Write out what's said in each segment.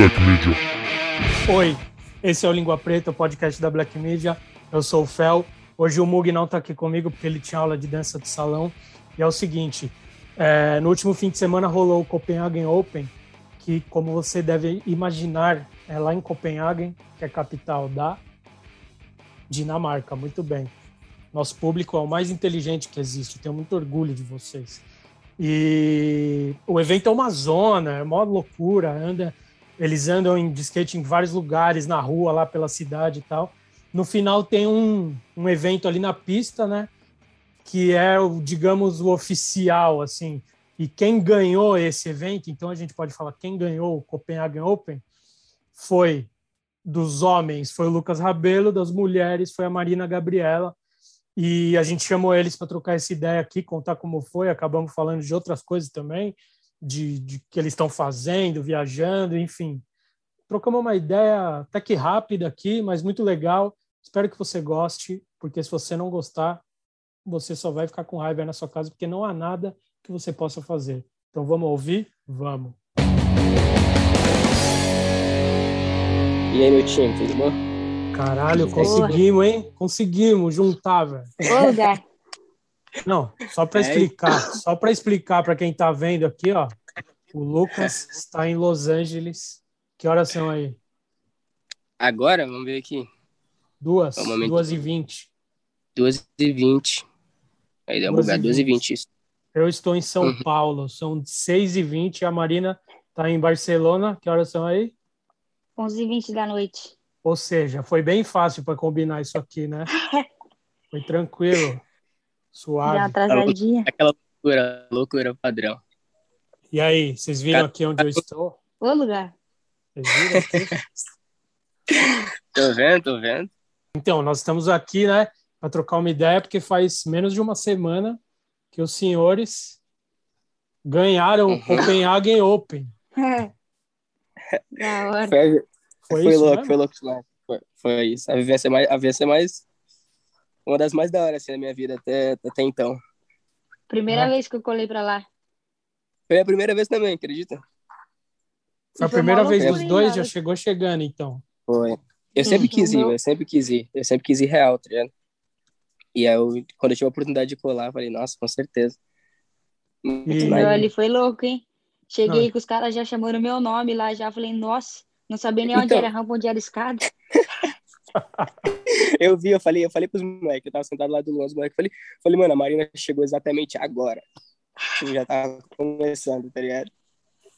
Black Media. Oi, esse é o Língua Preta, o podcast da Black Media. Eu sou o Fel. Hoje o Mug não está aqui comigo porque ele tinha aula de dança de salão. E é o seguinte: é, no último fim de semana rolou o Copenhagen Open, que, como você deve imaginar, é lá em Copenhagen, que é capital da Dinamarca. Muito bem. Nosso público é o mais inteligente que existe. Tenho muito orgulho de vocês. E o evento é uma zona, é uma loucura. Anda, eles andam em, de skate em vários lugares, na rua, lá pela cidade e tal. No final tem um, um evento ali na pista, né? Que é, o, digamos, o oficial, assim. E quem ganhou esse evento, então a gente pode falar quem ganhou o Copenhagen Open, foi dos homens, foi o Lucas Rabelo, das mulheres, foi a Marina Gabriela. E a gente chamou eles para trocar essa ideia aqui, contar como foi. Acabamos falando de outras coisas também, de, de que eles estão fazendo, viajando, enfim. Trocamos uma ideia até que rápida aqui, mas muito legal. Espero que você goste, porque se você não gostar, você só vai ficar com raiva aí na sua casa, porque não há nada que você possa fazer. Então vamos ouvir? Vamos. E aí, meu time, tudo bom? Caralho, conseguimos, hein? Conseguimos juntar, velho. Ô. Não, só para É. explicar, só para explicar para quem está vendo aqui, ó. O Lucas está em Los Angeles. Que horas são aí? Agora, vamos ver aqui. Duas, É um momento. duas e vinte. 2h20. Aí deu um 12 lugar, e 2h20 isso. Eu estou em São Uhum. Paulo, são seis e vinte. A Marina está em Barcelona. Que horas são aí? 11 h 20 da noite. Ou seja, foi bem fácil para combinar isso aqui, né? Foi tranquilo, Já suave. atrasadinha. Aquela loucura, loucura padrão. E aí, vocês viram aqui onde eu estou? Ô, lugar. Vocês viram aqui? Tô vendo, tô vendo. Então, nós estamos aqui, né, para trocar uma ideia, porque faz menos de uma semana que os senhores ganharam o Uhum. Copenhagen Open. da hora. Foi, Foi, foi isso, louco, né? foi louco demais. Foi, foi isso. A vivência mais, a vivência mais. Uma das mais da hora, assim, na minha vida até, até então. Primeira Ah. vez que eu colei pra lá. Foi a primeira vez também, acredita? Foi a primeira vez dos dois, já chegou chegando, então. Foi. Eu sempre Sim, quis ir, eu sempre quis ir. Eu sempre quis ir real, tá ligado? E aí, eu, quando eu tive a oportunidade de colar, eu falei, nossa, com certeza. Muito E- ali foi louco, hein? Cheguei Não. com os caras já chamando meu nome lá, já falei, nossa, não sabia nem onde Então- era rampa, onde era escada. Eu vi, eu falei, eu falei pros moleques, eu tava sentado lá do Luan, os moleques, falei, falei, mano, a Marina chegou exatamente agora. Tipo, já tava começando, tá ligado?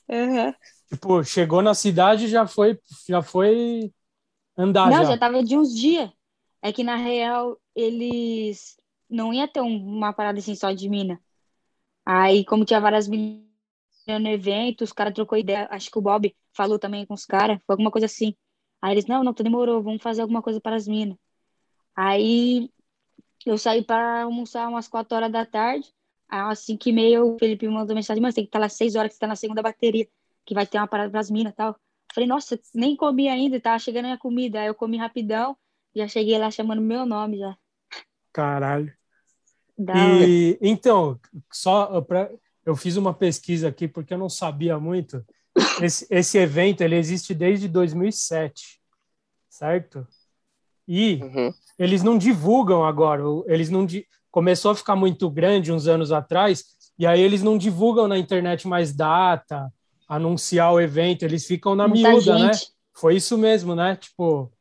Uhum. Tipo, chegou na cidade já foi, já foi andar Não, já. já tava de uns dias. É que na real eles não ia ter um- uma parada assim só de mina. Aí, como tinha várias meninas no evento, os caras trocou ideia. Acho que o Bob falou também com os caras, foi alguma coisa assim. Aí eles, não, não, tu demorou, vamos fazer alguma coisa para as minas. Aí eu saí para almoçar umas 4 horas da tarde. Aí, às 5 e meia, o Felipe me mandou mensagem, mas tem que estar lá 6 horas que você tá na segunda bateria, que vai ter uma parada pras minas e tal. Falei, nossa, nem comi ainda, tava chegando a minha comida. Aí eu comi rapidão, já cheguei lá chamando meu nome já. Caralho. Da hora. E então, só pra, eu fiz uma pesquisa aqui porque eu não sabia muito. Esse, esse evento ele existe desde 2007, certo? E Uhum. eles não divulgam agora. Eles não di- começou a ficar muito grande uns anos atrás e aí eles não divulgam na internet mais data, anunciar o evento. Eles ficam na Muita miúda, né? gente. Foi isso mesmo, né? Tipo,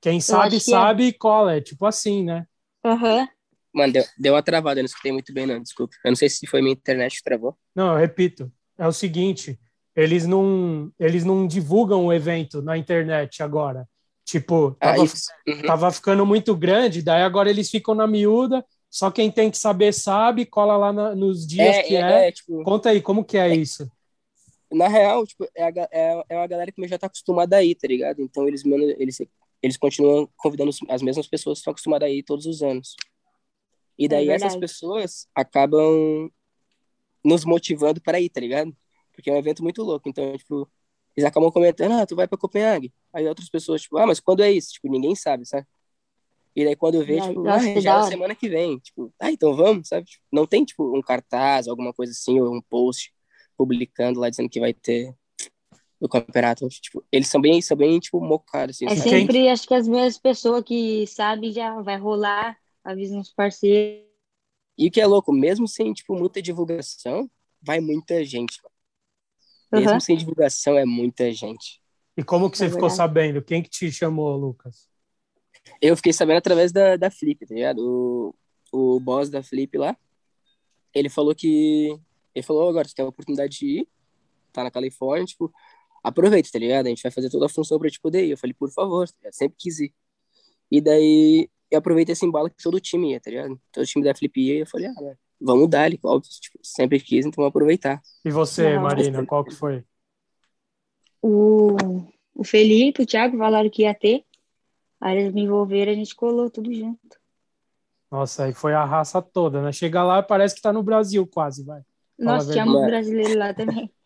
quem sabe é. sabe e cola, é tipo assim, né? Aham. Mano, deu, deu uma travada, eu não escutei muito bem, não, desculpa. Eu não sei se foi minha internet que travou. Não, eu repito, é o seguinte, eles não, eles não divulgam o evento na internet agora. Tipo, Ah, tava, isso. Uhum. tava ficando muito grande, daí agora eles ficam na miúda, só quem tem que saber sabe, cola lá na- nos dias É, que é, é. é, tipo, Conta aí, como que é isso? na real, tipo, é, a, é, é uma galera que já tá acostumada a ir, tá ligado? Então eles, mano, eles, eles continuam convidando as mesmas pessoas que estão acostumadas a ir todos os anos. E daí É essas verdade. pessoas acabam nos motivando para ir, tá ligado? Porque é um evento muito louco. Então, tipo, eles acabam comentando, ah, tu vai pra Copenhague. Aí outras pessoas, tipo, ah, mas quando é isso? Tipo, ninguém sabe, sabe? E daí quando Já- tipo, ah, já é semana que vem. Tipo, ah, então vamos, sabe? Tipo, não tem, tipo, um cartaz, alguma coisa assim, ou um post publicando lá dizendo que vai ter. do campeonato. Tipo, eles são bem, são bem, tipo, mocados, assim. É sabe? sempre, acho que as mesmas pessoas que sabem já vai rolar, avisam os parceiros. E o que é louco, mesmo sem, tipo, muita divulgação, vai muita gente. Mesmo Uhum. sem divulgação, é muita gente. E como que você É ficou sabendo? Quem que te chamou, Lucas? Eu fiquei sabendo através da, da Flip, tá ligado? O, o boss da Flip lá, ele falou que... Ele falou, agora, você tem a oportunidade de ir, tá na Califórnia, tipo, aproveita, tá ligado? A gente vai fazer toda a função pra te poder ir. Eu falei, por favor, tá sempre quis ir. E daí, eu aproveitei esse embalo que todo o time ia, tá ligado? Todo o time da Flip ia, e eu falei, ah, mano, vamos dar ali, óbvio, tipo, sempre quis, então vamos aproveitar. E você, Não. Marina, qual que foi? O, o Felipe, o Thiago falaram que ia ter. Aí eles me envolveram, a gente colou tudo junto. Nossa, aí foi a raça toda, né? Chega lá parece que tá no Brasil quase, vai. Nossa, tinha muito brasileiro lá também.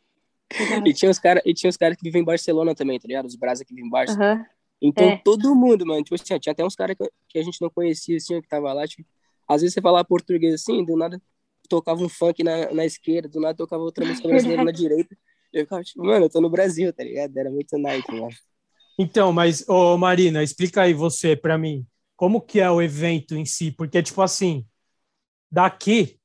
E tinha os caras cara que vivem em Barcelona também, tá ligado? Os brasa que vivem em Barça. Aham. Então, É. todo mundo, mano, tipo assim, tinha até uns caras que, que a gente não conhecia, assim, ó, que tava lá, tipo, às vezes você falava português assim, do nada tocava um funk na, na esquerda, do nada tocava outra música brasileira na direita. Eu ficava, tipo, mano, eu tô no Brasil, tá ligado? Era muito night, mano. Então, mas, ô Marina, explica aí você pra mim, como que é o evento em si? Porque, tipo assim, daqui,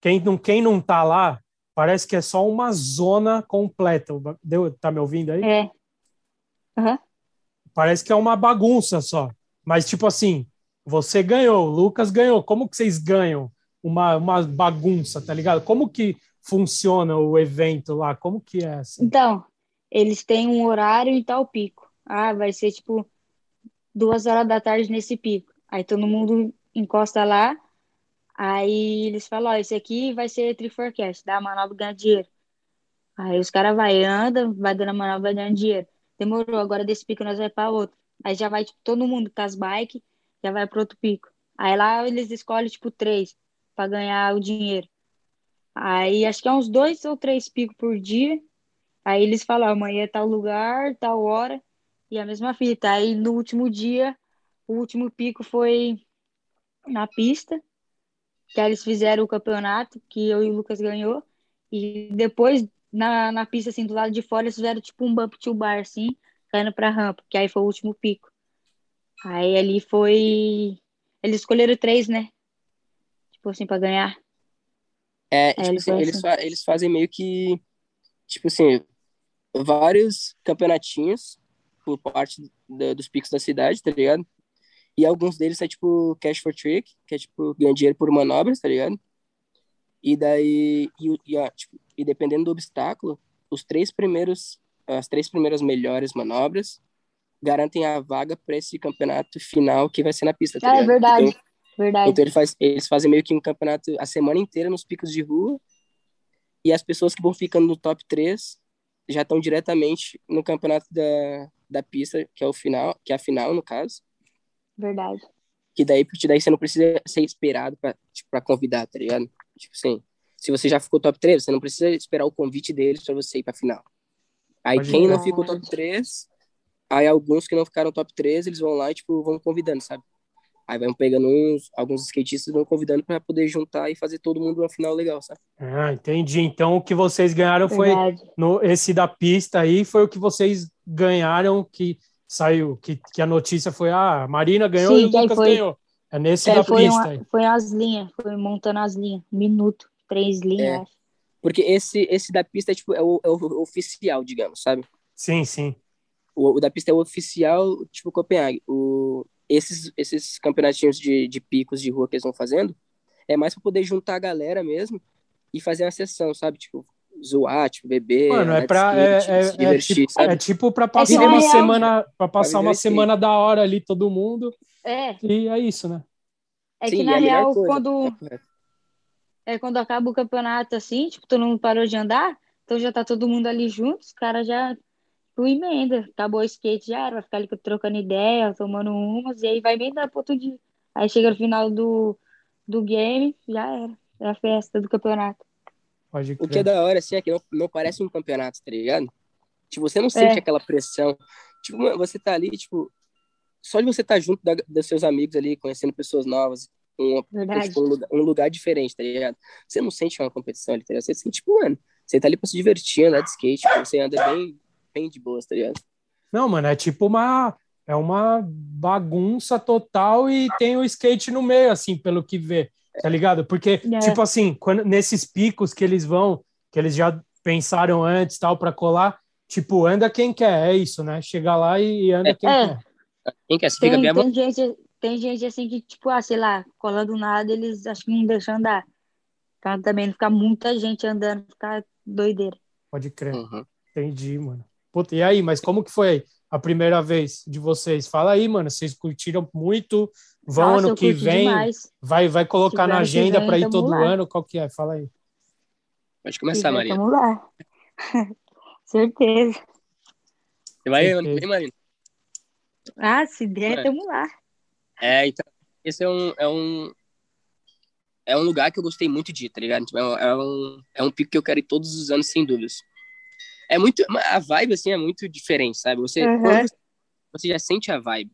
quem não, quem não tá lá, parece que é só uma zona completa. Deu, tá me ouvindo aí? É. Aham. Parece que é uma bagunça só. Mas, tipo assim, você ganhou, o Lucas ganhou. Como que vocês ganham uma, uma bagunça, tá ligado? Como que funciona o evento lá? Como que é assim? Então, eles têm um horário em tal pico. Ah, vai ser tipo duas horas da tarde nesse pico. Aí todo mundo encosta lá. Aí eles falam, ó, esse aqui vai ser Tri Forecast, dá a manobra e ganha dinheiro. Aí os caras vai, anda, vai dando a manobra, ganhando dinheiro. Demorou, agora desse pico nós vai para outro. Aí já vai, tipo, todo mundo com as bikes, já vai para outro pico. Aí lá eles escolhem, tipo, três para ganhar o dinheiro. Aí acho que é uns dois ou três picos por dia. Aí eles falam, amanhã é tal lugar, tal hora, e a mesma fita. Aí no último dia, o último pico foi na pista, que aí eles fizeram o campeonato, que eu e o Lucas ganhou. E depois, na, na pista, assim, do lado de fora, eles fizeram tipo um bump to bar, assim, caindo pra rampa, que aí foi o último pico. Aí ali foi. Eles escolheram três, né? Tipo assim, pra ganhar. É, tipo assim, foi eles, assim. fa- eles fazem meio que, tipo assim, vários campeonatinhos por parte da- dos picos da cidade, tá ligado? E alguns deles é tipo cash for trick, que é tipo ganhar dinheiro por manobras, tá ligado? E daí, e, e, ó, tipo, e dependendo do obstáculo, os três primeiros, as três primeiras melhores manobras garantem a vaga para esse campeonato final que vai ser na pista, tá Ah, é verdade. Então, Verdade. então ele faz, eles fazem meio que um campeonato a semana inteira nos picos de rua. E as pessoas que vão ficando no top 3 já estão diretamente no campeonato da, da pista, que é o final, que é a final, no caso. Verdade. Que daí, porque daí você não precisa ser esperado pra, tipo, pra convidar, tá ligado? Tipo assim, se você já ficou top 3, você não precisa esperar o convite deles pra você ir pra final. Aí Pode quem não ficou top 3, aí alguns que não ficaram top 3, eles vão lá e, tipo, vão convidando, sabe? Aí vão pegando uns, alguns skatistas vão convidando pra poder juntar e fazer todo mundo uma final legal, sabe? Ah, entendi. Então o que vocês ganharam foi Verdade. no esse da pista aí foi o que vocês ganharam que saiu que, que a notícia foi ah, a Marina ganhou Sim, e o Lucas foi- ganhou. É nesse da foi, pista uma, aí. foi as linhas, foi montando as linhas. Um Minuto, três linhas, É. Porque esse, esse da pista é, tipo, é o, é o oficial, digamos, sabe? Sim, sim. O, o da pista é o oficial, tipo Copenhague. O, esses, esses campeonatinhos de, de picos de rua que eles vão fazendo é mais pra poder juntar a galera mesmo e fazer uma sessão, sabe? Tipo, zoar, tipo, beber, Mano, é pra é, skate, é, se é divertir, tipo, sabe? é tipo para passar que na uma real- semana para passar uma aí. semana da hora ali todo mundo É, e é isso, né? é Sim, que e na é real, coisa, quando, é é, quando acaba o campeonato assim, tipo, todo mundo parou de andar, então já tá todo mundo ali junto, os caras já tipo, emenda. Acabou o skate, já era, vai ficar ali trocando ideia, tomando umas, e aí vai emendar pro outro dia. Aí chega no final do, do game, já era. É a festa do campeonato. Pode O que é da hora, assim, é que não, não parece um campeonato, tá ligado? Tipo, você não sente É. aquela pressão. Tipo, mano, você tá ali, tipo, só de você estar junto da, dos seus amigos ali, conhecendo pessoas novas, um, tipo, um, lugar, um lugar diferente, tá ligado? Você não sente uma competição ali, tá ligado? Você sente, tipo, mano, você tá ali pra se divertir, andar de skate, tipo, você anda bem, bem de boas, tá ligado? Não, mano, é tipo uma. É uma bagunça total e tem o skate no meio, assim, pelo que vê, tá ligado? Porque, É. tipo assim, quando, nesses picos que eles vão, que eles já pensaram antes, tal, pra colar, tipo, anda quem quer, é isso, né? Chega lá e, e anda quem É. quer. Quem quer? Você fica Tem, bem tem, gente, tem gente assim que, tipo, ah, sei lá, cola do nada, eles acho que não deixam andar. Pra também não ficar muita gente andando, ficar doideira. Pode crer. Uhum. Entendi, mano. Puta, e aí, mas como que foi a primeira vez de vocês? Fala aí, mano. Vocês curtiram muito? Vão Nossa, ano que vem? demais. Vai, vai colocar Se na agenda para ir todo lá. ano? Qual que é? Fala aí. Pode começar, der, Marina. Tamo lá. Certeza. Você vai ano que vem, Marina? Ah, se der, É. tamo lá. É, então, esse é um, é um, é um lugar que eu gostei muito de ir, tá ligado? Tipo, é, um, é, um, é um pico que eu quero ir todos os anos, sem dúvidas. É muito, a vibe, assim, é muito diferente, sabe? Você, Uhum. você, você já sente a vibe,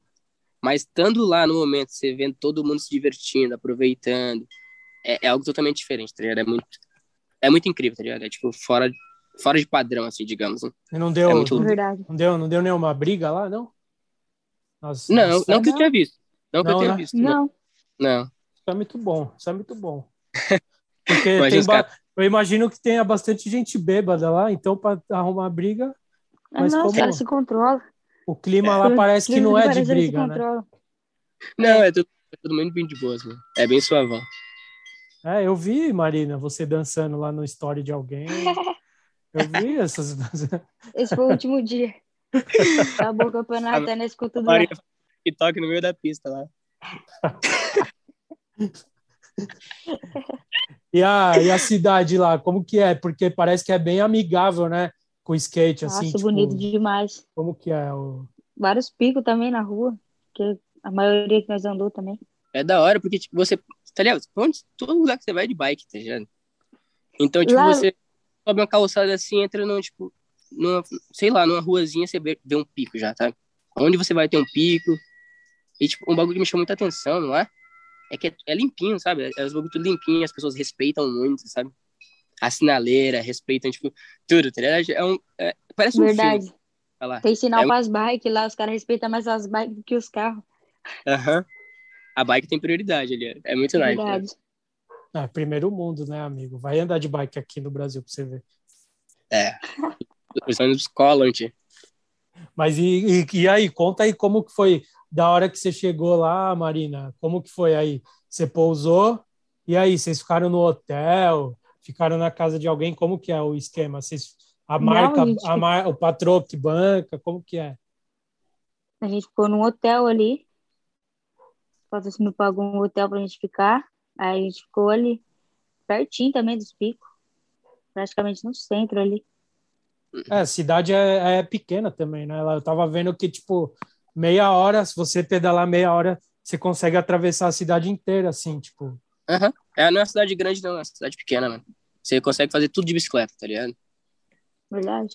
mas estando lá no momento, você vendo todo mundo se divertindo, aproveitando, é, é algo totalmente diferente, tá ligado? É muito, é muito incrível, tá ligado? É, tipo, fora, fora de padrão, assim, digamos. né? E não deu, É muito É não deu, não deu nenhuma briga lá, não? Nossa, Não, isso não que eu tenha visto. Não que Não, eu tenha né? visto. Não. Não, não. Isso é muito bom, isso é muito bom. Porque tem ba- eu imagino que tenha bastante gente bêbada lá, então para arrumar briga, Mas Ah, não, como- se controlam. o clima lá parece que não é de briga, né? Não, é tudo, é tudo muito bem de boas, mano. É bem suavão. É, eu vi, Marina, você dançando lá no story de alguém. Eu vi essas. Esse foi o último dia. Acabou o campeonato, a Ness ficou tudo lá. Maria que toque no meio da pista lá. E a, e a cidade lá, como que é? Porque parece que é bem amigável, né? Com o skate, assim. Nossa, tipo, bonito demais. Como que é? O... Vários picos também na rua, que a maioria que nós andou também. É da hora, porque, tipo, você. Tá ligado? Onde, todo lugar que você vai é de bike, tá ligado? Então, tipo, Lá- você sobe uma calçada assim, entra num, tipo, numa, sei lá, numa ruazinha, você vê, vê um pico já, tá? Onde você vai ter um pico. E, tipo, um bagulho que me chamou muita atenção, não é? É que é, é limpinho, sabe? É os bagulhos tudo limpinho, as pessoas respeitam muito, sabe? A sinaleira, respeitam, tipo, tudo, tá ligado? É um, é- parece um Verdade. filme. Lá. Tem sinal É um- para as bikes lá, os caras respeitam mais as bikes do que os carros. Aham. A bike tem prioridade ali. É muito nice. né? Verdade. Ah, primeiro mundo, né, amigo? Vai andar de bike aqui no Brasil pra você ver. É. Os ônibus colam, tio. Mas e, e, e aí, conta aí como que foi da hora que você chegou lá, Marina? Como que foi aí? Você pousou e aí, vocês ficaram no hotel? Ficaram na casa de alguém? Como que é o esquema? Vocês, a Não, marca, a gente- a mar, o patrão que banca, como que é? A gente ficou num hotel ali. O patrocínio pagou um hotel pra gente ficar. Aí a gente ficou ali, pertinho também dos picos. Praticamente no centro ali. É, a cidade é, é pequena também, né? Eu tava vendo que, tipo, meia hora, se você pedalar meia hora, você consegue atravessar a cidade inteira, assim, tipo. Aham. É, não é uma cidade grande, não. É uma cidade pequena, mano. Você consegue fazer tudo de bicicleta, tá ligado? Verdade.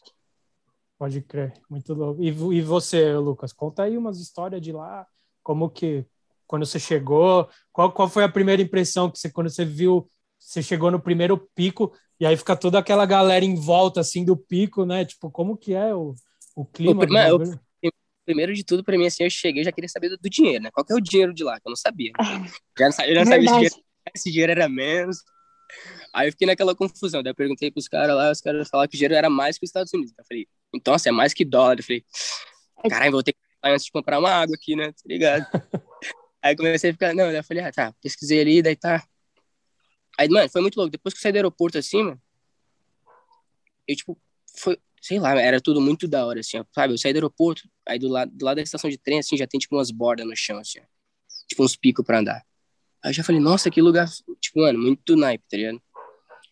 Pode crer, muito louco. E, e você, Lucas, conta aí umas histórias de lá, como que, quando você chegou, qual, qual foi a primeira impressão que você, quando você viu, você chegou no primeiro pico, e aí fica toda aquela galera em volta, assim, do pico, né? Tipo, como que é o, o clima? O eu- bagulho? Primeiro de tudo, pra mim, assim, eu cheguei já queria saber do, do dinheiro, né? Qual que é o dinheiro de lá? Que eu não sabia. Já não sabia, eu não sabia se dinheiro, se dinheiro era menos. Aí eu fiquei naquela confusão. Daí eu perguntei pros caras lá, os caras falaram que o dinheiro era mais que os Estados Unidos. Eu falei, então, assim, é mais que dólar. Eu falei, caralho, vou ter que antes de comprar uma água aqui, né? Tá ligado? Aí comecei a ficar, não, eu falei, ah, tá, pesquisei ali, daí tá. Aí, mano, foi muito louco. Depois que eu saí do aeroporto assim, mano, eu, tipo, foi, sei lá, era tudo muito da hora, assim, ó, sabe? Eu saí do aeroporto, aí do lado, do lado da estação de trem, assim, já tem, tipo, umas bordas no chão, assim, ó. Tipo, uns picos pra andar. Aí eu já falei, nossa, que lugar, tipo, mano, muito naipe, tá ligado?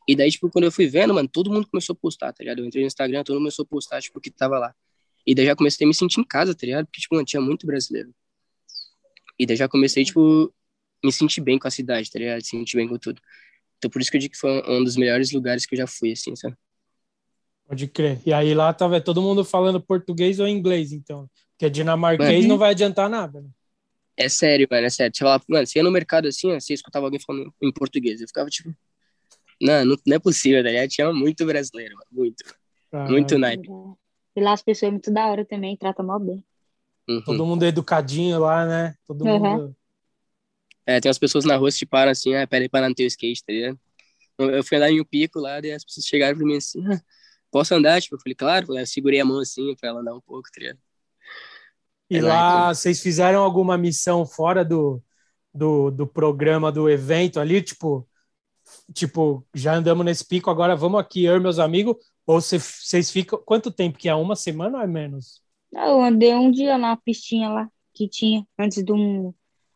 E daí, tipo, quando eu fui vendo, mano, todo mundo começou a postar, tá ligado? Eu entrei no Instagram, todo mundo começou a postar, tipo, que tava lá. E daí já comecei a me sentir em casa, tá ligado? Porque, tipo, mano, tinha muito brasileiro. E daí já comecei, tipo, me sentir bem com a cidade, tá ligado? Sentir bem com tudo. Então, por isso que eu digo que foi um dos melhores lugares que eu já fui, assim, sabe? Pode crer. E aí lá tava todo mundo falando português ou inglês, então. Porque dinamarquês Uhum. não vai adiantar nada, né? É sério, mano, é sério. Você falava, mano, você ia no mercado assim, ó, você escutava alguém falando em português. Eu ficava, tipo, não, não, não é possível, tá ligado? Tinha muito brasileiro, mano, muito. Caralho. Muito naipe. E lá as pessoas é muito da hora também, trata mal bem. Uhum. Todo mundo educadinho lá, né? Todo Uhum. mundo. É, tem umas pessoas na rua que te param assim, ah, peraí, parar no teu skate, tá ligado? Eu fui andar em um pico lá, daí as pessoas chegaram pra mim assim, ah, posso andar? Tipo, eu falei, claro, eu segurei a mão assim pra ela andar um pouco, tá ligado? E É lá, lá, vocês fizeram alguma missão fora do, do, do programa, do evento ali? Tipo, tipo, já andamos nesse pico, agora vamos aqui, eu e meus amigos? Ou cê- vocês ficam. Quanto tempo que é? Uma semana ou é menos? Ah, Eu andei um dia na pistinha lá que tinha, antes do.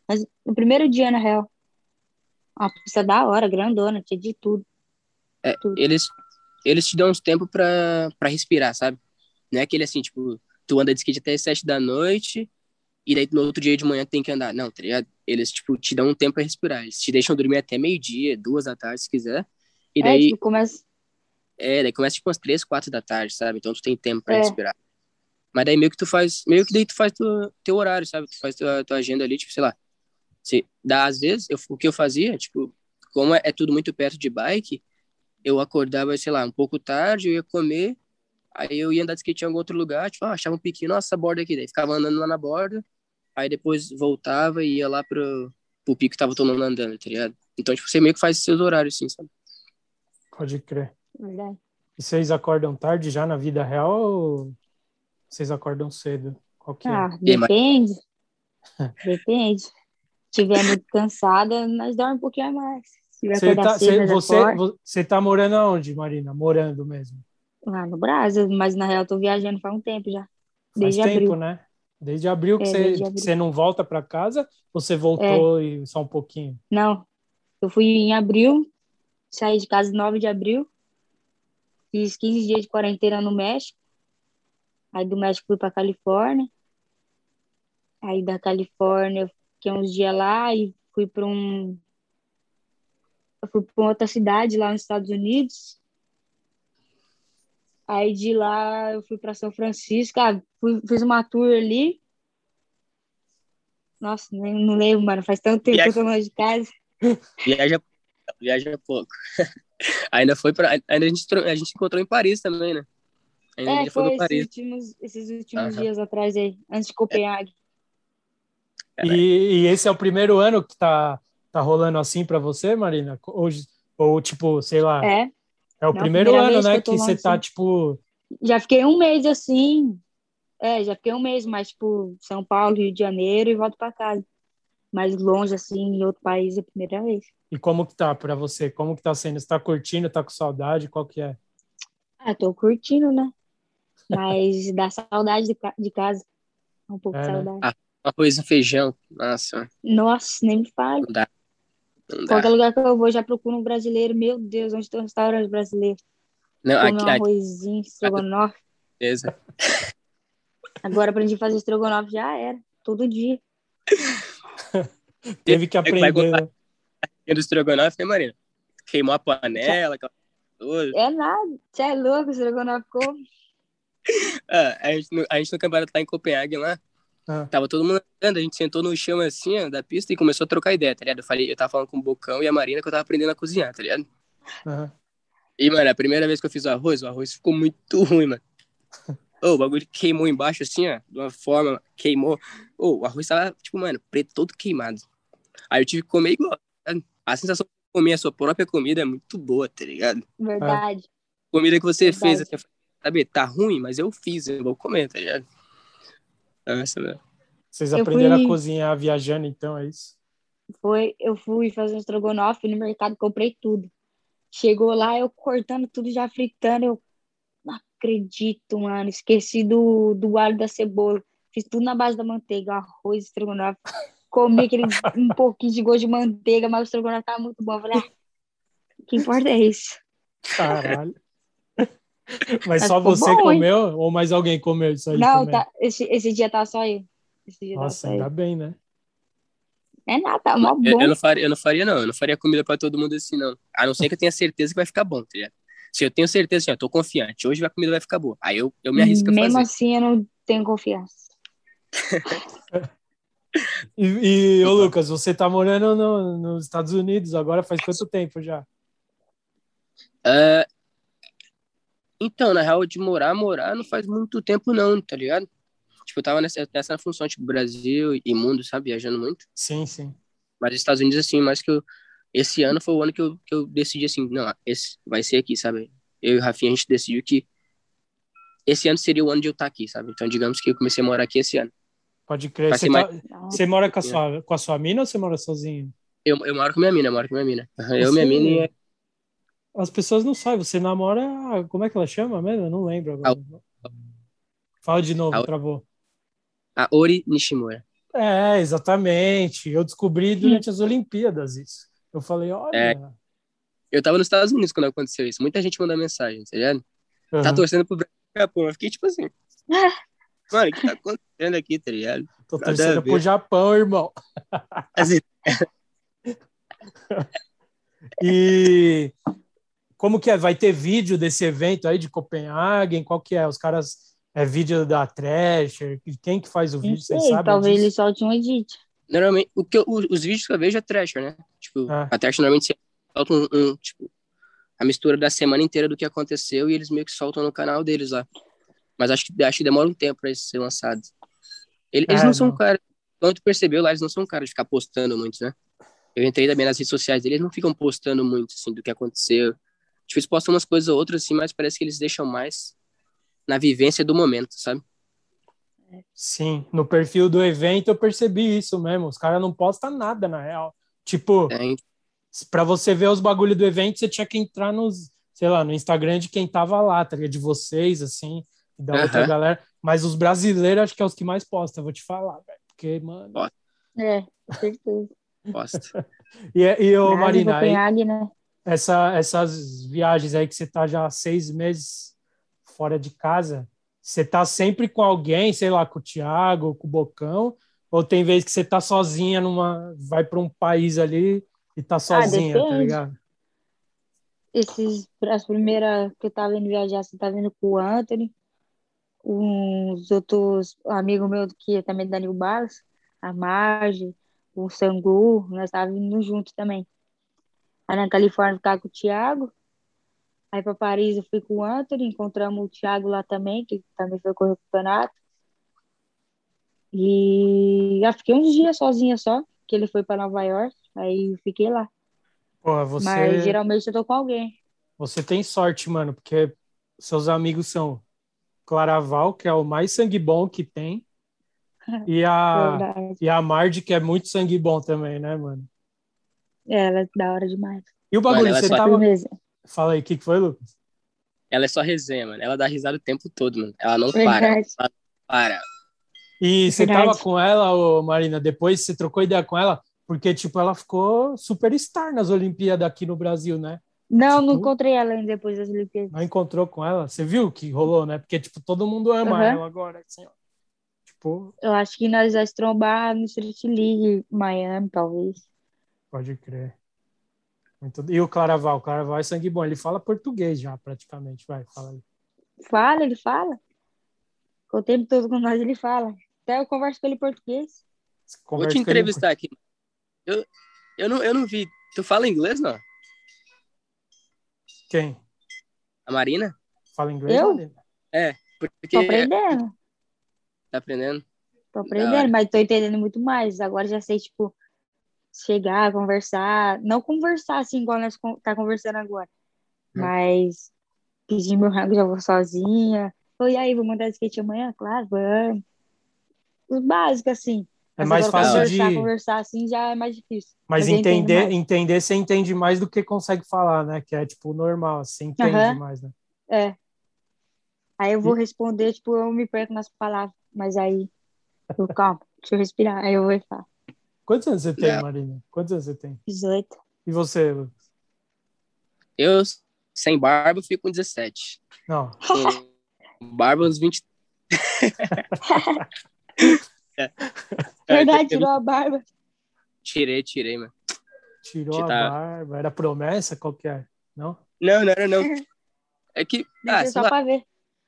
Mas no primeiro dia, na real. Uma pista da hora, grandona, tinha de tudo. É, tudo. eles, eles te dão uns tempo pra, pra respirar, sabe? Não é aquele assim, tipo, tu anda de skate até as sete da noite e daí no outro dia de manhã tem que andar. Não, tá ligado? Eles, tipo, te dão um tempo pra respirar. Eles te deixam dormir até meio-dia, duas da tarde, se quiser. E É, daí, tipo, começa. é, daí começa tipo umas três, quatro da tarde, sabe? Então tu tem tempo pra É. respirar. Mas daí meio que tu faz, meio que daí tu faz teu, teu horário, sabe? Tu faz tua, tua agenda ali, tipo, sei lá. Se, dá, às vezes, eu, o que eu fazia, tipo, como é, é tudo muito perto de bike, eu acordava, sei lá, um pouco tarde, eu ia comer, aí eu ia andar de skate em algum outro lugar, tipo, ah, achava um piquinho, nossa, essa borda aqui, daí ficava andando lá na borda, aí depois voltava e ia lá pro, pro pico que tava todo mundo andando, tá ligado? Então, tipo, você meio que faz seus horários, assim, sabe? Pode crer. Verdade. E vocês acordam tarde já na vida real ou vocês acordam cedo? Qual que é? Ah, depende. Depende. Se tiver muito cansada, nós dormimos um pouquinho a mais. Você tá, cê- você, tá morando aonde, Marina? Morando mesmo. Lá no Brasil, mas na real eu tô viajando faz um tempo já. Faz Desde tempo, abril. né? Desde abril que É, você, não volta para casa ou você voltou e só um pouquinho? Não, eu fui em abril, saí de casa 9 de abril, fiz 15 dias de quarentena no México, aí do México fui pra Califórnia, aí da Califórnia eu fiquei uns dias lá e fui pra um... Eu fui pra outra cidade lá nos Estados Unidos, aí de lá eu fui pra São Francisco, ah, fui- fiz uma tour ali, nossa, nem, não lembro, mano, faz tanto tempo que eu tô longe de casa. Viaja, viaja pouco. ainda foi pra. Ainda a gente, a gente encontrou em Paris também, né? Ainda É, foi esses Paris. últimos, esses últimos Aham. dias atrás aí, antes de Copenhague. E, e esse é o primeiro ano que tá, tá rolando assim para você, Marina? Hoje, ou tipo, sei lá, é, É, o não, primeiro ano, que né, tô que você tá assim. tipo, já fiquei um mês assim, é, já fiquei um mês, mas tipo, São Paulo, Rio de Janeiro e volto pra casa. Mas longe assim, em outro país é a primeira vez. e como que tá para você? Como que tá sendo? Você tá curtindo, tá com saudade? Qual que é? Ah, tô curtindo, né? Mas dá saudade de, de casa. Um pouco É, de né? saudade. Ah. Arroz e feijão. Nossa, Nossa, nem me fale. não dá. Qualquer lugar que eu vou, já procuro um brasileiro. Meu Deus, onde tem um restaurante brasileiro? Não, Comer aqui, um aqui, arrozinho, estrogonofe. beleza. Agora aprendi a fazer estrogonofe, já era. Todo dia. Teve que É aprender, contar. né? Do estrogonofe, né, Marina? Queimou a panela, aquela coisa. É nada. Você é louco, estrogonofe como? Ah, a, gente, no- a gente no campeonato lá em Copenhague lá, Ah. tava todo mundo andando, a gente sentou no chão assim, ó, da pista e começou a trocar ideia, tá ligado? Eu falei, eu tava falando com o Bocão e a Marina que eu tava aprendendo a cozinhar, tá ligado? Aham. E, mano, a primeira vez que eu fiz o arroz, o arroz ficou muito ruim, mano. Ô, o bagulho queimou embaixo, assim, ó, de uma forma, queimou. Ô, o arroz tava, tipo, mano, preto todo queimado. Aí eu tive que comer igual. tá? A sensação de comer a sua própria comida é muito boa, tá ligado? Verdade. Comida que você Verdade. fez, assim, sabe, tá ruim, mas eu fiz, eu vou comer, tá ligado? Nossa, mano. Vocês Eu aprenderam fui- a cozinhar viajando, então, é isso? Foi, eu fui fazer um estrogonofe no mercado, comprei tudo. Chegou lá, eu cortando tudo, já fritando. Eu não acredito, mano. Esqueci do, do alho da cebola. Fiz tudo na base da manteiga, arroz, estrogonofe. Comi aquele um pouquinho de gosto de manteiga, mas o estrogonofe tava muito bom. Eu falei, ah, o que importa é isso. Caralho. Mas Mas só você bom, hein? comeu ou mais alguém comeu isso aí não, também? tá, esse, esse dia tá só eu. Esse dia Nossa, tá só ainda eu. bem, né? É nada, tá mó Eu, bom. eu não faria, eu não faria, não. Eu não faria comida pra todo mundo assim, não. A não ser que eu tenha certeza que vai ficar bom, tá ligado? Se eu tenho certeza, assim, ó, tô confiante, hoje a comida vai ficar boa. Aí eu, eu me arrisco a Mesmo fazer. assim, eu não tenho confiança. E, e ô Lucas, você tá morando no- nos Estados Unidos agora faz quanto tempo já? Ah, Então, na real, de morar, morar não faz muito tempo não, tá ligado? Tipo, eu tava nessa, nessa função, tipo, Brasil e mundo, sabe? Viajando muito. Sim, sim. Mas Estados Unidos, assim, mais que eu... Esse ano foi o ano que eu, que eu decidi, assim, não, esse vai ser aqui, sabe? Eu e o Rafinha, a gente decidiu que esse ano seria o ano de eu estar aqui, sabe? Então, digamos que eu comecei a morar aqui esse ano. Pode crer. Você, tá- mais- você mora com a, sua, com a sua mina ou você mora sozinho? Eu, eu moro com minha mina, eu moro com minha mina. Eu, Você- minha mina e... As pessoas não sabem. Você namora. Como é que ela chama mesmo? Eu não lembro agora. Fala de novo, A- travou. A Ori Nishimura. É, exatamente. Eu descobri durante as Olimpíadas isso. Eu falei, olha. É. Eu tava nos Estados Unidos quando aconteceu isso. Muita gente mandou mensagem, tá ligado? Tá aham, torcendo pro Japão. Eu fiquei tipo assim. Mano, o que tá acontecendo aqui, tá ligado? Tô nada a torcendo pro Japão, irmão. Assim, E como que é? Vai ter vídeo desse evento aí de Copenhagen? Qual que é? Os caras. É vídeo da Thrasher? Quem que faz o vídeo? Vocês sei, sabem? talvez disso? ele solte um edit. normalmente, o que eu- os vídeos que eu vejo é Thrasher, né? Tipo, Ah. a Thrasher normalmente solta um, um, tipo, a mistura da semana inteira do que aconteceu e eles meio que soltam no canal deles lá. Mas acho que, acho que demora um tempo pra isso ser lançado. Ele- Eles É, não são não. caras, quando tu percebeu lá, eles não são caras de ficar postando muito, né? Eu entrei também nas redes sociais deles, eles não ficam postando muito, assim, do que aconteceu. Tipo, eles postam umas coisas ou outras, assim, mas parece que eles deixam mais na vivência do momento, sabe? Sim, no perfil do evento eu percebi isso mesmo. Os caras não postam nada, na real. Tipo, É, pra você ver os bagulho do evento, você tinha que entrar nos, sei lá, no Instagram de quem tava lá, tá? De vocês, assim, e da outra Aham. galera. Mas os brasileiros acho que é os que mais postam, vou te falar, velho. Porque, mano. Ó. É, com certeza. posta. E, e ô, Marina, aí, né? Essa, essas viagens aí que você tá já seis meses fora de casa, você tá sempre com alguém, sei lá, com o Thiago, com o Bocão, ou tem vez que você tá sozinha numa. vai para um país ali e tá sozinha, tá depende. ligado? Esses, as primeiras que eu tava indo viajar, você tá vendo com o Anthony, uns outros amigos meus que é também da New Balance, a Marge, o Sangu, nós tava indo juntos também. Aí na Califórnia eu ficava com o Thiago, aí pra Paris eu fui com o Anthony, encontramos o Thiago lá também, que também foi correr o campeonato. E já fiquei uns dias sozinha só, que ele foi pra Nova York, aí eu fiquei lá. Porra, você. Mas geralmente eu tô com alguém. Você tem sorte, mano, porque seus amigos são Claraval, que é o mais sangue bom que tem, e a, Verdade. e a Mardi, que é muito sangue bom também, né, mano? É, ela é da hora demais. E o bagulho, Mano, você só- tava. Firmeza. Fala aí, o que, que foi, Lucas? Ela é só resenha, mano. Ela dá risada o tempo todo, mano. Ela não para. Verdade. Ela para. E você Verdade. tava com ela, ô, Marina, depois você trocou ideia com ela, porque, tipo, ela ficou superstar nas Olimpíadas aqui no Brasil, né? Não, não Tipo? encontrei ela ainda depois das Olimpíadas. Não encontrou com ela? Você viu o que rolou, né? Porque, tipo, todo mundo ama Aham. ela agora, assim, ó. Tipo, Eu acho que nós vamos trombar no Street League, Miami, talvez. Pode crer. Muito... E o Claraval? O Claraval é sangue bom. Ele fala português já, praticamente. Vai, fala aí. Fala, ele fala. O tempo todo com nós ele fala. Até eu converso com ele em português. Vou te entrevistar aqui. Eu, eu, não, eu não vi. Tu fala inglês, não? Quem? A Marina? Fala inglês? Eu? Marina? Porque Tô aprendendo. tá aprendendo. Tô aprendendo, mas tô entendendo muito mais. Agora já sei, tipo, chegar, conversar. Não conversar assim, igual nós tá conversando agora. Hum. Mas pedir meu rango, já vou sozinha. Oi, aí, vou mandar skate amanhã? Claro, vamos. Os básicos, assim. É Mas mais fácil conversar, de. conversar assim já é mais difícil. Mas entendo entender, entender, você entende mais do que consegue falar, né? Que é, tipo, normal. Você entende mais, né? É. Aí eu vou responder, tipo, eu me perco nas palavras. Mas aí, eu, calma, deixa eu respirar. Aí eu vou falar. Quantos anos você tem, Não. Marina? Quantos anos você tem? 18. E você, Lucas? Eu, sem barba, fico com 17. Não. Com barba, uns 20. É. Verdade, tirou a barba. Tirei, tirei, mano. Tirou a barba. Era promessa? Qual que é? Não? Não, não era não. É que, ah, só lá, pra ver.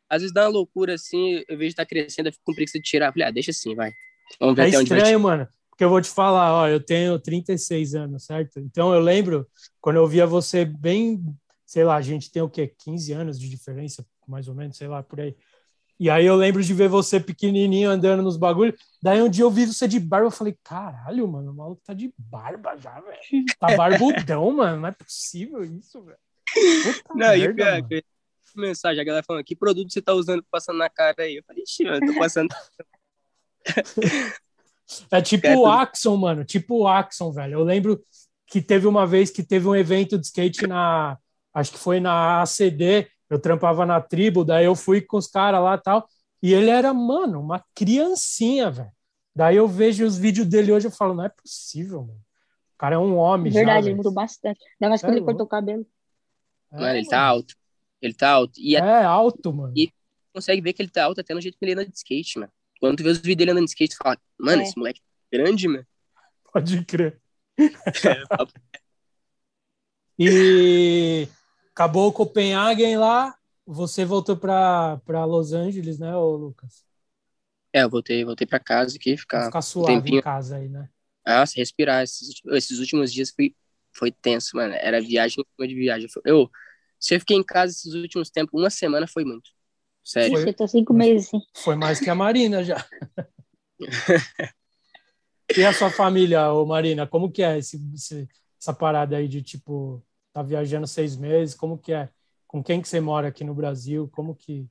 às vezes dá uma loucura assim, eu vejo que tá crescendo, eu fico com preguiça de tirar. Falei, ah, deixa assim, vai. Vamos ver É até onde vai. estranho, mano. Porque eu vou te falar, ó, eu tenho 36 anos, certo? Então eu lembro quando eu via você bem. sei lá, a gente tem o quê? 15 anos de diferença, mais ou menos, sei lá, por aí. E aí eu lembro de ver você pequenininho andando nos bagulhos. Daí um dia eu vi você de barba, eu falei, caralho, mano, o maluco tá de barba já, velho. Tá barbudão, mano, não é possível isso, velho. Não, merda, e pior, mensagem, a galera falando, que produto você tá usando passando na cara aí? Eu falei, ixi, mano, tô passando... é tipo o Axon, mano, tipo o Axon, velho. Eu lembro que teve uma vez que teve um evento de skate na, acho que foi na ACD, eu trampava na tribo, daí eu fui com os caras lá e tal, e ele era, mano, uma criancinha, velho. Daí eu vejo os vídeos dele hoje e falo, não é possível, mano. O cara é um homem Verdade, já, ele mudou bastante. Ainda mais quando é ele cortou o cabelo. É, mano, ele tá alto. Ele tá alto. E é alto, mano. E consegue ver que ele tá alto até no jeito que ele anda de skate, mano. Quando tu vê os vídeos dele andando de skate, tu fala, mano, é. esse moleque é grande, mano. Pode crer. e acabou o Copenhagen lá, você voltou para Los Angeles, né, ô Lucas? É, eu voltei, voltei para casa aqui, ficar, ficar suave um em casa aí, né? Ah, se respirar. Esses, esses últimos dias foi, foi tenso, mano. Era viagem em cima de viagem. Eu, se eu fiquei em casa esses últimos tempos, uma semana foi muito. Sério. Foi, eu tô cinco meses, sim. Foi mais que a Marina já. e a sua família, ô Marina, como que é esse, esse, essa parada aí de, tipo, tá viajando seis meses, como que é? Com quem que você mora aqui no Brasil? Como que...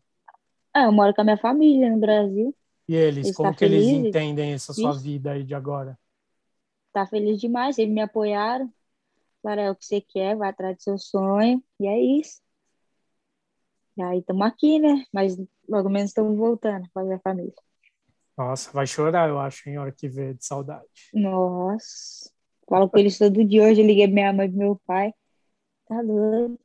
Ah, eu moro com a minha família no Brasil. E eles, eles como tá que feliz? eles entendem essa sua Isso. vida aí de agora? Tá feliz demais, eles me apoiaram. Falaram, é o que você quer, vai atrás do seu sonho. E é isso. E aí estamos aqui, né? Mas logo menos estamos voltando para a família. Nossa, vai chorar, eu acho, em hora que vê de saudade. Nossa. Falo com eles todo dia. Hoje eu liguei minha mãe e meu pai. Tá doido.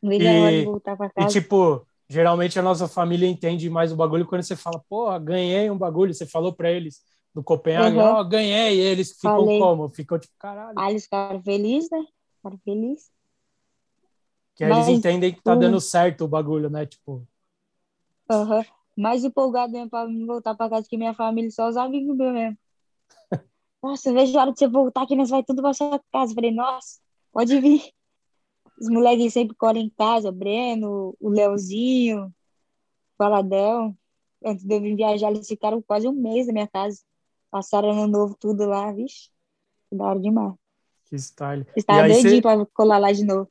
Não vejo a hora de voltar pra casa. E, tipo, geralmente a nossa família entende mais o bagulho quando você fala, pô, ganhei um bagulho. Você falou pra eles no Copenhague, ó, uhum. oh, ganhei. E eles ficam Falei. como? Ficam tipo, caralho. Ah, eles ficaram felizes, né? Ficaram felizes. Que aí eles entendem que tá dando certo o bagulho, né? Tipo. Aham. Uhum. Mais empolgado mesmo pra voltar pra casa que minha família, só os amigos meus mesmo. nossa, eu vejo a hora de você voltar que nós vai tudo pra sua casa. falei, nossa, pode vir. Os moleques sempre colam em casa, o Breno, o Leozinho, o Faladão. Antes de eu vir viajar, eles ficaram quase um mês na minha casa. Passaram ano novo tudo lá, vixe. Da hora demais. Que style. Estava doidinho você... pra colar lá de novo.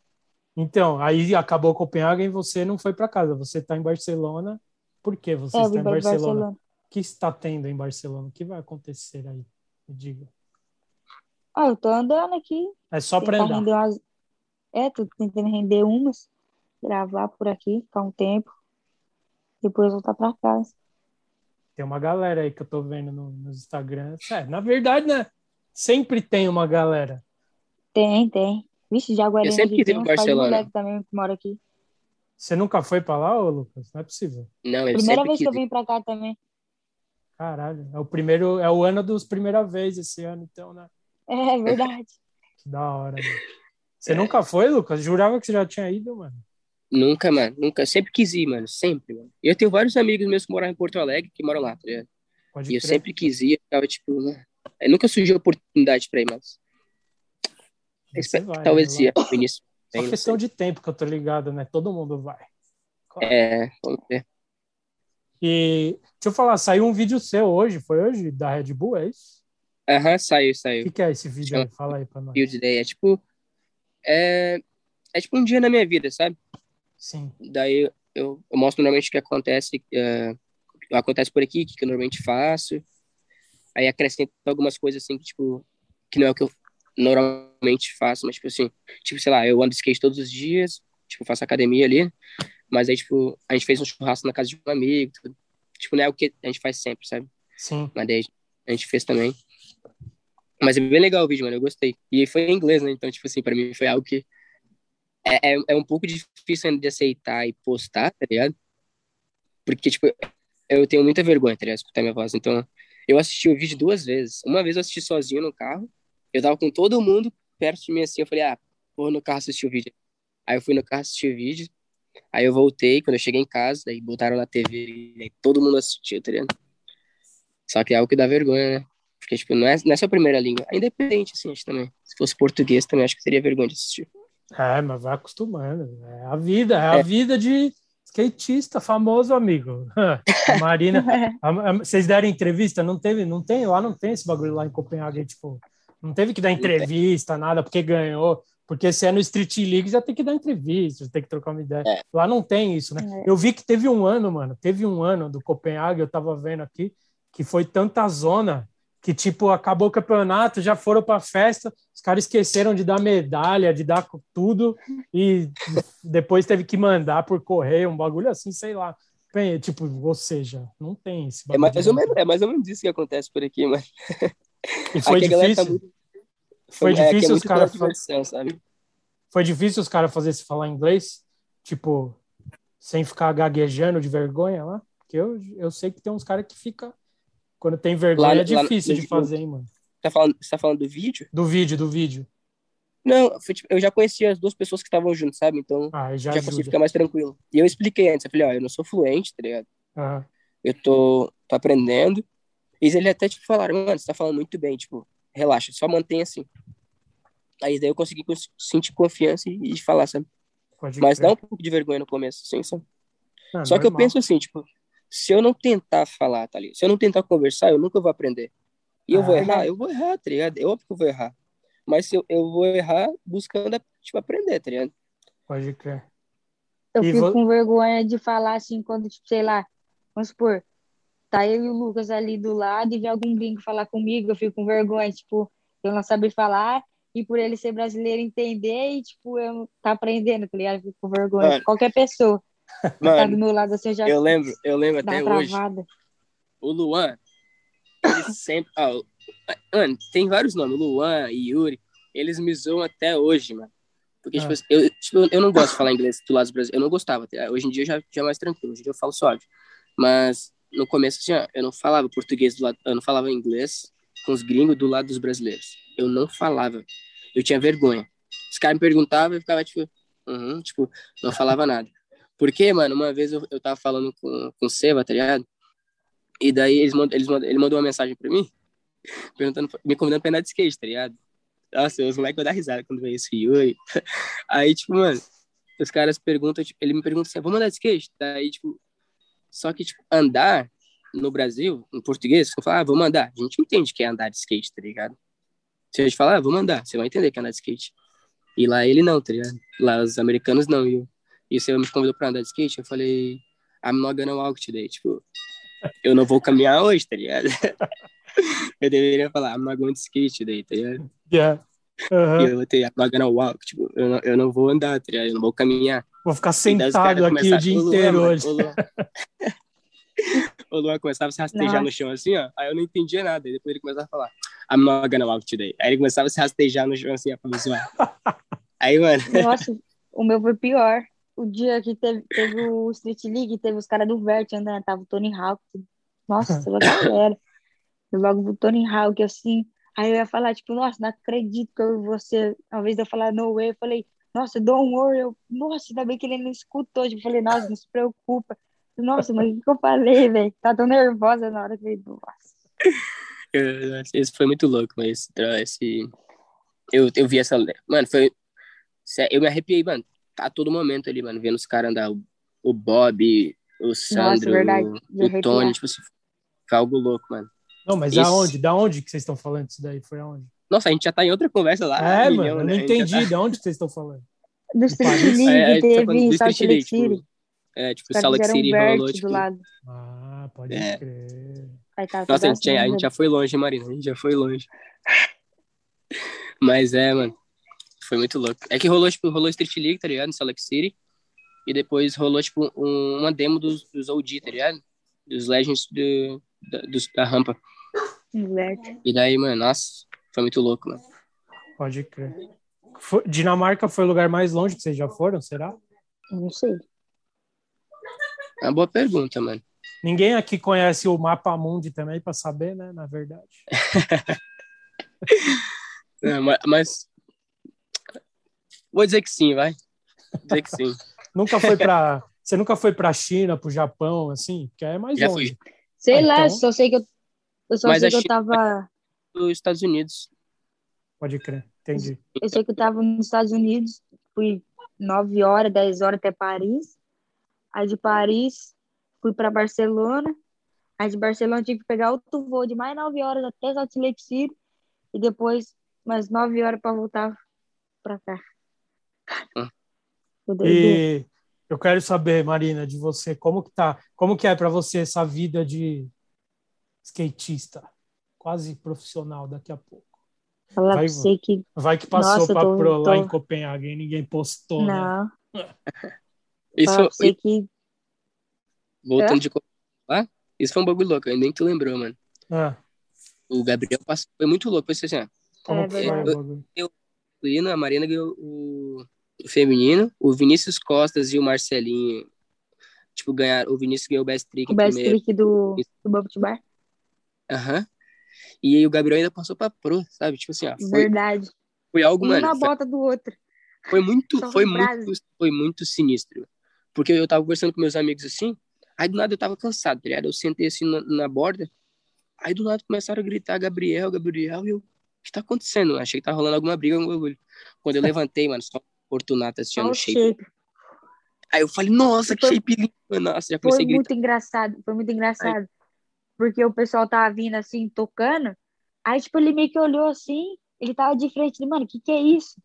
Então, aí acabou Copenhague e você não foi para casa. Você está em Barcelona. Por que você é, está em Barcelona? Barcelona? O que está tendo em Barcelona? O que vai acontecer aí? Me diga. Ah, eu tô andando aqui. É só para andar. Umas... É, tô tentando render umas, gravar por aqui, ficar um tempo, depois voltar para casa. Tem uma galera aí que eu tô vendo no, nos Instagrams. É, na verdade, né? Sempre tem uma galera. Tem, tem. Vixe, Jaguarina. Eu sempre quis ir pro Barcelona. também que mora aqui. Você nunca foi para lá, ô Lucas? Não é possível. Não, eu Primeira vez que eu vim para cá também. Caralho, é o primeiro, é o ano dos primeira vez esse ano, então, né? É verdade. que da hora. Mano. Você é. nunca foi, Lucas? Jurava que você já tinha ido, mano. Nunca, mano. Nunca. Sempre quis ir, mano. Sempre, mano. Eu tenho vários amigos meus que moram em Porto Alegre que moram lá, tá ligado? Pode e eu sempre quis ir. Eu ficava, tipo, né? Eu nunca surgiu a oportunidade pra ir, mas. Vai, talvez sim, no início. Só Bem, questão de tempo que eu tô ligado, né? Todo mundo vai. Claro. É, vamos ver. E deixa eu falar, saiu um vídeo seu hoje, foi hoje? Da Red Bull, é isso? Aham, uhum, saiu, saiu. O que, que, é esse vídeo aí? Fala aí pra nós. Field Day. É tipo é, é tipo um dia na minha vida, sabe? Sim. Daí eu, eu mostro normalmente o que acontece, é, acontece por aqui, o que eu normalmente faço. Aí acrescento algumas coisas assim que, tipo, que não é o que eu normalmente faço, mas, tipo assim, tipo, sei lá, eu ando de skate todos os dias, tipo, faço academia ali, mas aí, tipo, a gente fez um churrasco na casa de um amigo, tudo. tipo, não é o que a gente faz sempre, sabe? Sim. Mas daí a gente fez também. Mas é bem legal o vídeo, mano. Eu gostei. E foi em inglês, né? Então, tipo assim, pra mim foi algo que é, é, é um pouco difícil ainda de aceitar e postar, tá ligado? Porque, tipo, eu tenho muita vergonha, tá ligado? Escutar minha voz. Então, eu assisti o vídeo duas vezes. Uma vez eu assisti sozinho no carro. Eu tava com todo mundo perto de mim assim. Eu falei, ah, vou no carro assistir o vídeo. Aí eu fui no carro assistir o vídeo. Aí eu voltei, quando eu cheguei em casa, daí botaram na TV e todo mundo assistiu, tá ligado? Só que é algo que dá vergonha, né? Porque, tipo, não é, não é sua primeira língua. É independente, assim, acho também. Se fosse português, também acho que teria vergonha de assistir. É, mas vai acostumando. É a vida, é a é. vida de skatista famoso, amigo. A Marina, a, a, vocês deram entrevista? Não teve, não tem, lá não tem esse bagulho lá em Copenhague, tipo, não teve que dar entrevista, nada, porque ganhou. Porque se é no Street League, já tem que dar entrevista, já tem que trocar uma ideia. É. Lá não tem isso, né? É. Eu vi que teve um ano, mano, teve um ano do Copenhague, eu tava vendo aqui, que foi tanta zona que, tipo, acabou o campeonato, já foram pra festa, os caras esqueceram de dar medalha, de dar tudo, e depois teve que mandar por correio, um bagulho assim, sei lá. Tipo, ou seja, não tem esse bagulho. É mais, ou menos, é mais ou menos isso que acontece por aqui, mas. E foi aqui tá difícil. Tá muito... Foi, é, difícil é os caras. Foi difícil os caras fazer se falar inglês, tipo, sem ficar gaguejando de vergonha lá. Porque eu, eu sei que tem uns caras que fica quando tem vergonha lá, é difícil lá, de fazer, hein, mano. Tá falando, você tá falando do vídeo? Do vídeo, do vídeo. Não, tipo, eu já conhecia as duas pessoas que estavam juntos, sabe? Então ah, já, já consegui ficar mais tranquilo. E eu expliquei antes, eu falei, ó, eu não sou fluente, tá ligado? Eu tô, tô aprendendo. E eles até, tipo, falaram, mano, você tá falando muito bem, tipo, relaxa, só mantém assim. Aí daí eu consegui sentir confiança e, e falar, sabe? Pode Mas crer. dá um pouco de vergonha no começo, assim, sabe? Ah, só normal. que eu penso assim, tipo, se eu não tentar falar, tá ligado? Se eu não tentar conversar, eu nunca vou aprender. E eu ah, vou errar, eu vou errar, tá ligado? É óbvio que eu vou errar. Mas se eu, eu vou errar buscando, tipo, aprender, tá ligado? Pode crer. Eu e fico vou... com vergonha de falar assim, quando, tipo, sei lá, vamos supor, tá eu e o Lucas ali do lado e vem algum gringo falar comigo, eu fico com vergonha, tipo, eu não saber falar e por ele ser brasileiro entender e, tipo, eu tá aprendendo, tá ligado? Eu fico com vergonha. Mano, Qualquer pessoa. Mano, tá do meu lado, assim, já eu lembro, eu lembro até hoje. O Luan, ele sempre. Ah, mano, tem vários nomes, Luan e Yuri. Eles me zoam até hoje, mano. Porque, tipo, ah. tipo, eu, tipo, eu não gosto de falar inglês do lado do Brasil. Eu não gostava. Tá? Hoje em dia eu já, já é mais tranquilo. Hoje em dia eu falo suave. Mas no começo, assim, ó, eu não falava português do lado. Eu não falava inglês com os gringos do lado dos brasileiros. Eu não falava. Eu tinha vergonha. Os caras me perguntavam e eu ficava, tipo, uhum, tipo, não falava nada. Porque, mano, uma vez eu, eu tava falando com, com o Seva, tá ligado? E daí eles mandam, eles mandam, ele mandou uma mensagem pra mim, perguntando, me convidando pra andar de skate, tá ligado? Nossa, os moleques vão dar risada quando vê isso, Yuri. Aí, tipo, mano, os caras perguntam, tipo, ele me pergunta assim, vamos andar de skate? Daí, tipo, só que, tipo, andar no Brasil, em português, você fala, ah, vamos andar. A gente entende que é andar de skate, tá ligado? Se a gente falar, ah, vamos andar, você vai entender que é andar de skate. E lá ele não, tá ligado? Lá os americanos não. E eu, e o senhor me convidou pra andar de skate, eu falei, I'm not gonna walk today. Tipo, eu não vou caminhar hoje, tá ligado? eu deveria falar, I'm not going to skate today, tá ligado? Yeah. Uhum. E eu vou ter, I'm not gonna walk. Tipo, eu não, eu não vou andar, tá ligado? Eu não vou caminhar. Vou ficar sentado aqui começar, o dia inteiro Luan, hoje. o Luan começava a se rastejar não. no chão assim, ó. Aí eu não entendia nada. Aí depois ele começava a falar, I'm not gonna walk today. Aí ele começava a se rastejar no chão assim, ó, pra me zoar. Aí, mano. Nossa, o meu foi pior o dia que teve, teve o Street League, teve os caras do Vert andando, tava o Tony Hawk. Nossa, a galera. logo o Tony Hawk, assim. Aí eu ia falar, tipo, nossa, não acredito que eu você. Uma vez eu falar no way, eu falei, nossa, don't worry. Eu, nossa, ainda bem que ele não escutou. Tipo, eu falei, nossa, não se preocupa. Nossa, mas o que eu falei, velho? Tá tão nervosa na hora que eu nossa. Esse foi muito louco, mas esse. Eu, eu vi essa. Mano, foi. Eu me arrepiei, mano a todo momento ali, mano, vendo os caras andar, o, o Bob, o Sandro, Nossa, o, o Tony, tipo assim, foi algo louco, mano. Não, mas Esse... aonde? Da onde que vocês estão falando isso daí? Foi aonde? Nossa, a gente já tá em outra conversa lá. É, mano, eu não né? entendi. Tá... De onde vocês estão falando? Do Street League, é, teve tá em Salt Lake City. É, tipo, Salt Lake City rolou, tipo... do lado. Ah, pode é. crer. Tá, Nossa, a gente, a gente já foi longe, Marina. A gente já foi longe. Mas é, mano. Foi muito louco. É que rolou, tipo, rolou Street League, tá ligado? Em Salt Lake City. E depois rolou, tipo, um, uma demo dos, dos OG, tá ligado? Dos Legends do, da, dos, da rampa. E daí, mano, nossa, foi muito louco, mano. Pode crer. Foi, Dinamarca foi o lugar mais longe que vocês já foram, será? Não sei. É uma boa pergunta, mano. Ninguém aqui conhece o mapa mundi também para saber, né? Na verdade. Não, mas Vou dizer que sim, vai. Vou dizer que sim. nunca foi para Você nunca foi para China, para o Japão, assim? Que é mais Já longe. Fui. Sei ah, lá, então... só sei que eu, eu só Mas sei que eu tava. Nos Estados Unidos. Pode crer, entendi. Eu sei que eu tava nos Estados Unidos fui 9 horas, 10 horas até Paris. Aí de Paris fui para Barcelona. Aí de Barcelona tive que pegar outro voo de mais 9 horas até Salt Lake City. E depois mais 9 horas para voltar para cá. Hum. E eu quero saber, Marina, de você, como que tá, como que é para você essa vida de skatista, quase profissional daqui a pouco? Falar Vai, pra você que. Vai que passou Nossa, para tô- pro lá tô- em Copenhague e ninguém postou, né? Não. Isso, Falar pra você que. voltando de lá, isso foi um bagulho louco, nem tu lembrou, mano. Ah, O Gabriel passou, foi muito louco, foi assim, ó. como É foi o bagulho? masculino, a Marina ganhou o, o feminino, o Vinícius Costas e o Marcelinho, tipo, ganharam, o Vinícius ganhou o Best Trick O best primeiro. trick do, do Bubble to Bar. Aham. E aí o Gabriel ainda passou pra pro, sabe? Tipo assim, ó, foi, Verdade. foi algo, Um mano, na foi, bota do outro. foi muito, Só foi frase. muito, foi muito sinistro. Porque eu tava conversando com meus amigos assim, aí do nada eu tava cansado, tá ligado? Eu sentei assim na, na borda, aí do nada começaram a gritar Gabriel, Gabriel, e eu, o que tá acontecendo? Eu achei que tava rolando alguma briga, algum bagulho. Quando eu levantei, mano, só Fortunato assistindo Só o o shape. shape. Aí eu falei, nossa, que Foi- shape lindo, nossa, já Foi comecei gritar. muito engraçado. Foi muito engraçado. Porque o pessoal tava vindo assim, tocando. Aí, tipo, ele meio que olhou assim. Ele tava de frente. Mano, o que que é isso?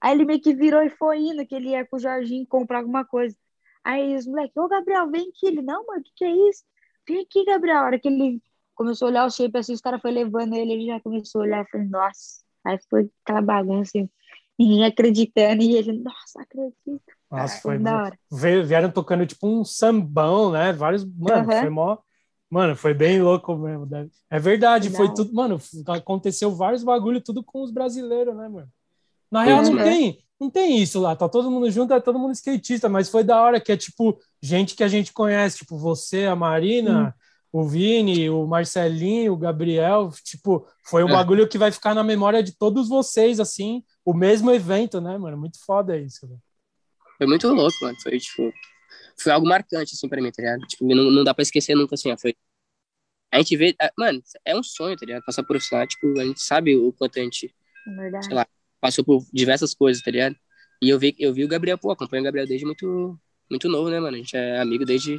Aí ele meio que virou e foi indo, que ele ia com o Jorginho comprar alguma coisa. Aí os moleques, ô Gabriel, vem aqui. Ele, não, mano, o que que é isso? Vem aqui, Gabriel. A hora que ele começou a olhar o shape assim, os caras foram levando ele, ele já começou a olhar. Falei, nossa. Aí foi aquela bagunça, assim, ninguém acreditando. E ele, nossa, acredito. Nossa, Ah, foi da hora. veio- vieram tocando tipo um sambão, né? Vários, mano, Aham. foi mó, mano, foi bem louco mesmo. É verdade, Da foi tudo, mano, aconteceu vários bagulho tudo com os brasileiros, né, mano? Na real não tem, não tem isso lá, tá todo mundo junto, é todo mundo skatista, mas foi da hora que é tipo gente que a gente conhece, tipo você, a Marina, o Vini, o Marcelinho, o Gabriel, tipo, foi um É. bagulho que vai ficar na memória de todos vocês assim, o mesmo evento, né, mano? Muito foda isso, velho. Foi muito louco, mano. Foi, tipo, foi algo marcante, assim, pra mim, tá ligado? Tipo, não, não dá pra esquecer nunca, assim, ó. Foi... A gente vê, mano, é um sonho, tá ligado? Passar por isso lá, tipo, a gente sabe o quanto a gente verdade. Sei lá. passou por diversas coisas, tá ligado? E eu vi, eu vi o Gabriel, pô, acompanho o Gabriel desde muito, muito novo, né, mano? A gente é amigo desde,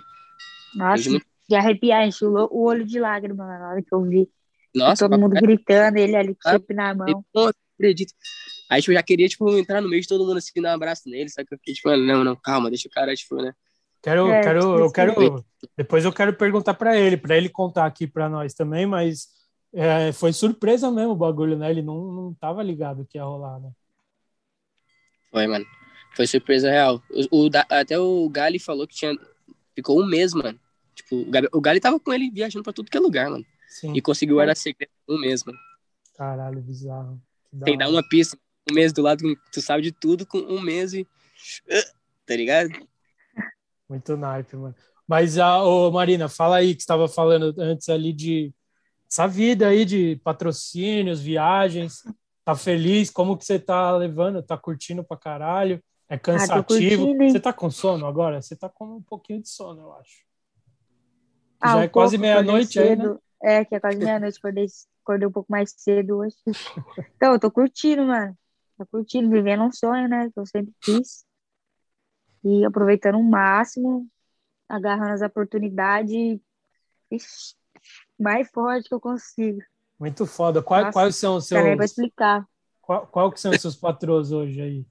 Nossa, desde muito... de arrepiar, encheu o olho de lágrima na hora que eu vi. Nossa, todo mundo papai, gritando, ele ali com Ah, na mão. Pô, acredito. Aí, tipo, eu já queria, tipo, entrar no meio de todo mundo, assim, dar um abraço nele, sabe? que Eu fiquei, tipo, não, não, calma, deixa o cara, tipo, né? Quero, É, quero, tipo eu isso quero. Depois eu quero perguntar para ele, para ele contar aqui para nós também, mas é, foi surpresa mesmo o bagulho, né? Ele não, não tava ligado que ia rolar, né? Foi, mano. Foi surpresa real. O, o até o Gali falou que tinha. Ficou um mês, mano. Tipo, o, Gabi- o Gali tava com ele viajando pra tudo que é lugar, mano. Sim. E conseguiu guardar segredo um mês, mano. Caralho, bizarro. Que Tem que dar uma pista. Um mês do lado, tu sabe de tudo com um mês e. Tá ligado? Muito naipe, mano. Mas, a ô, Marina, fala aí que estava falando antes ali de essa vida aí de patrocínios, viagens. Tá feliz? Como que você tá levando? Tá curtindo pra caralho? É cansativo? curtindo, hein? você tá com sono agora? Você tá com um pouquinho de sono, eu acho. Ah, Já um é quase meia-noite aí, né? É, que é quase meia-noite, acordei, acordei um pouco mais cedo hoje. Então, eu tô curtindo, mano. Tô curtindo, vivendo um sonho, né? Que eu sempre quis. E aproveitando o máximo, agarrando as oportunidades mais forte que eu consigo. Muito foda. Quais, Nossa, quais são os nem pra seus. explicar. Qual, qual que são os seus patrões hoje aí?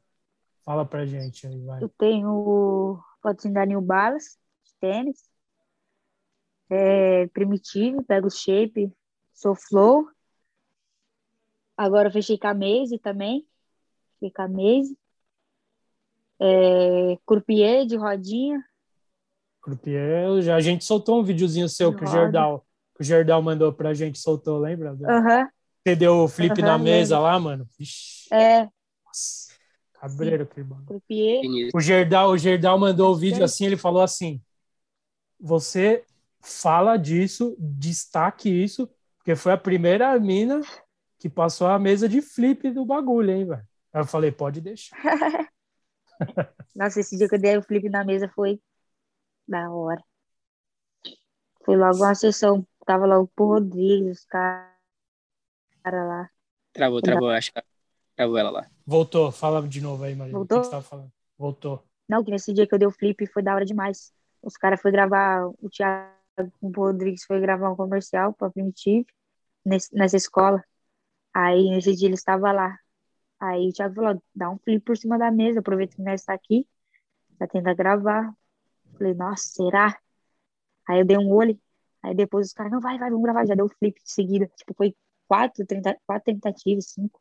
Fala pra gente aí, vai. Eu tenho o patrocínio da New Balance, de tênis. É, primitivo, pego o shape, sou flow. Agora fechei com a Maze também. Fechei com a Maze. É, croupier de rodinha. Croupier, já- a gente soltou um videozinho seu que o Roda. Gerdal, que o Gerdal mandou pra gente, soltou, lembra? Aham, Você deu o flip Aham, na mesa lá, mano. Vixe, é, nossa, cabreiro aquele bagulho. croupier. O Gerdal, o Gerdal mandou o vídeo que assim, ele falou assim: você fala disso, destaque isso, porque foi a primeira mina que passou a mesa de flip do bagulho, hein, velho. Aí eu falei, pode deixar. Nossa, esse dia que eu dei o flip na mesa foi da hora. Foi logo uma sessão. Tava lá o Paul Rodrigues, os caras lá. Travou, travou, acho que. Travou ela lá. Voltou, fala de novo aí, Marina. Voltou? O que você tava falando? Voltou. Não, que nesse dia que eu dei o flip foi da hora demais. Os caras foram gravar, o Thiago com o Rodrigues foi gravar um comercial pra Primitive nesse- nessa escola. Aí nesse dia ele estava lá. Aí o Thiago falou, dá um flip por cima da mesa, aproveita que nós está aqui, pra tentar gravar. Falei, nossa, será? Aí eu dei um olho, aí depois os caras, não, vai, vai, vamos gravar. Já deu o flip de seguida. Tipo, foi quatro, tenta, quatro tentativas, cinco,